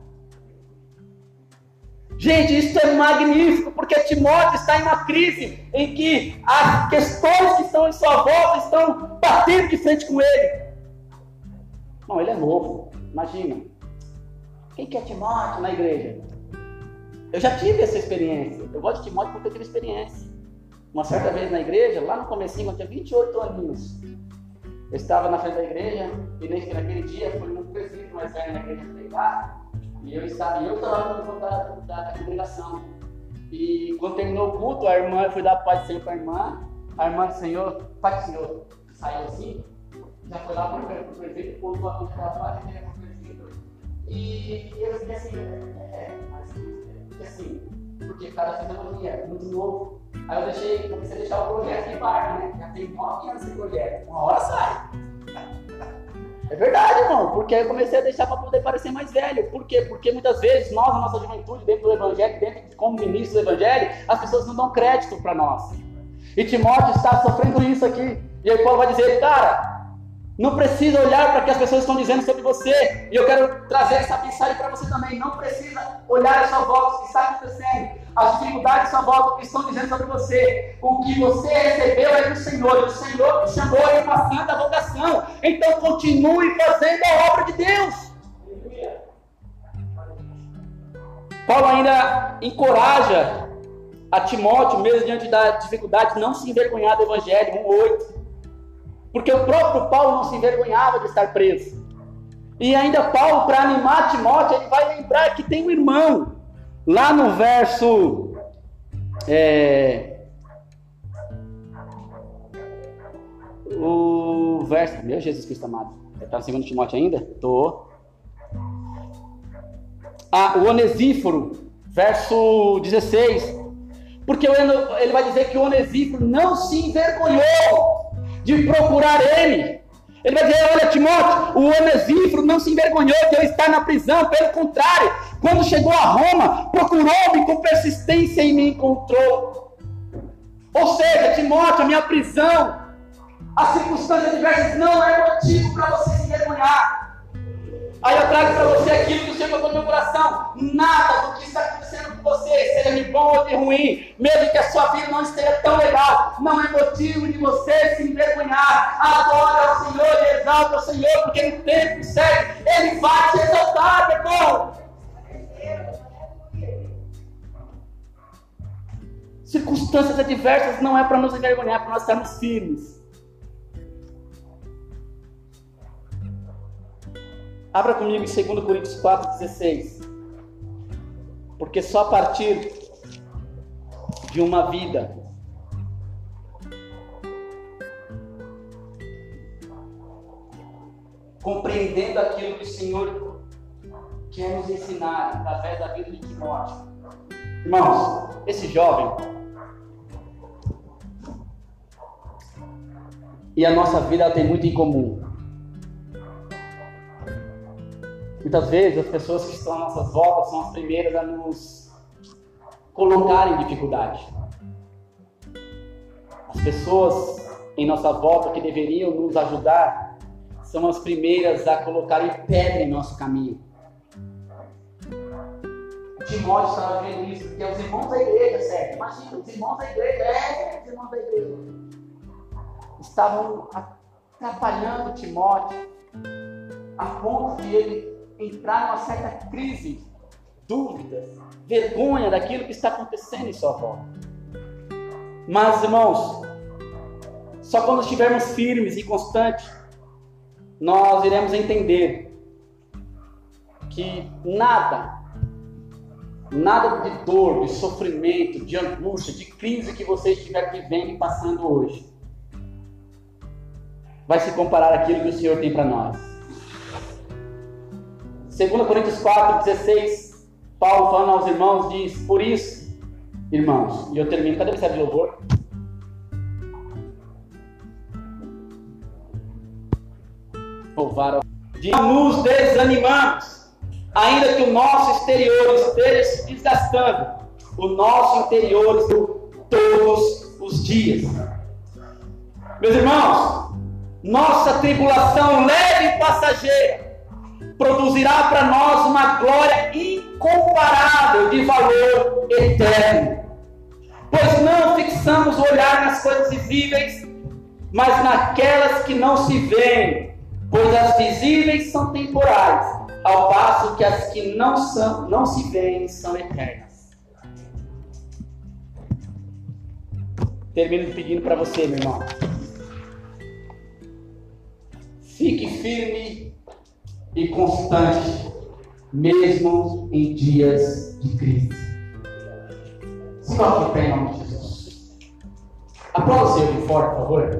A: Gente, isso é magnífico, porque Timóteo está em uma crise em que as questões que estão em sua volta estão batendo de frente com ele. Não, ele é novo, imagina. Quem quer Timóteo na igreja? Eu já tive essa experiência. Eu gosto de Timóteo porque eu tive experiência. Uma certa vez na igreja, lá no comecinho, eu tinha 28 aninhos. Eu estava na frente da igreja e naquele dia foi um presídio mais velho na igreja pregar. E eu estava, eu estava no da, da, da congregação. E quando terminou o culto, a irmã, eu fui dar paz do Senhor para a irmã. A irmã do Senhor, Pai do Senhor, saiu assim, já foi lá para o presídio, contou a vida da paz, ele e eu fiquei assim, é, mas fiquei assim, porque cada fisiologia é muito novo. Aí eu deixei, comecei a deixar o projeto em parte, né? Já tem nove anos esse projeto, uma hora sai. É verdade, irmão, porque eu comecei a deixar para poder parecer mais velho. Por quê? Porque muitas vezes nós, na nossa juventude, dentro do Evangelho, dentro como ministros do Evangelho, as pessoas não dão crédito para nós. E Timóteo está sofrendo isso aqui. E aí Paulo vai dizer, cara, não precisa olhar para o que as pessoas estão dizendo sobre você. E eu quero trazer essa mensagem para você também. Não precisa olhar a sua volta, o que está acontecendo. As dificuldades à sua volta, o que estão dizendo sobre você. O que você recebeu é do Senhor. E o Senhor te chamou em uma santa vocação. Então continue fazendo a obra de Deus. Paulo ainda encoraja a Timóteo, mesmo diante da dificuldade, não se envergonhar do Evangelho. 1,8. Porque o próprio Paulo não se envergonhava de estar preso. E ainda Paulo, para animar Timóteo, ele vai lembrar que tem um irmão. Lá no verso. É, o verso. Meu Jesus Cristo amado. Está no segundo Timóteo ainda? Tô. Ah, o Onesíforo, verso 16. Porque ele vai dizer que o Onesíforo não se envergonhou de procurar ele. Ele vai dizer: Olha, Timóteo, o Onesíforo não se envergonhou de eu estar na prisão, pelo contrário, quando chegou a Roma, procurou-me com persistência e me encontrou. Ou seja, Timóteo, a minha prisão, as circunstâncias adversas não é motivo para você se envergonhar. Aí eu trago para você aquilo que o Senhor no meu coração. Nada do que de bom ou de ruim, mesmo que a sua vida não esteja tão legal, não é motivo de você se envergonhar. Adora ao Senhor e exalta ao Senhor, porque no tempo certo Ele vai te exaltar, meu irmão. Circunstâncias adversas não é para nos envergonhar, para nós estarmos firmes. Abra comigo em 2 Coríntios 4,16. Porque só a partir de uma vida compreendendo aquilo que o Senhor quer nos ensinar através da vida de Timóteo. Irmãos, esse jovem e a nossa vida tem muito em comum. Muitas vezes as pessoas que estão à nossa volta são as primeiras a nos colocar em dificuldade. As pessoas em nossa volta que deveriam nos ajudar são as primeiras a colocarem pedra em nosso caminho. Timóteo estava vendo isso, porque os irmãos da igreja, certo? Imagina, os irmãos da igreja, é, os irmãos da igreja, estavam atrapalhando Timóteo a ponto de ele entrar numa certa crise, dúvidas, vergonha daquilo que está acontecendo em sua volta. Mas, irmãos, só quando estivermos firmes e constantes, nós iremos entender que nada, nada de dor, de sofrimento, de angústia, de crise que você estiver vivendo e passando hoje, vai se comparar àquilo que o Senhor tem para nós. 2 Coríntios 4, 16, Paulo falando aos irmãos diz: Por isso, irmãos, e eu termino, cadê o ministério de louvor? Louvar de nos desanimamos, ainda que o nosso exterior esteja se desgastando, o nosso interior todos os dias. Meus irmãos, nossa tribulação leve e passageira produzirá para nós uma glória incomparável de valor eterno. Pois não fixamos o olhar nas coisas visíveis, mas naquelas que não se veem, pois as visíveis são temporais, ao passo que as que não são, não se veem são eternas. Termino pedindo para você, meu irmão. Fique firme e constante, mesmo em dias de crise. Se coloque em pé em nome de Jesus. Aplauda o forte, por favor.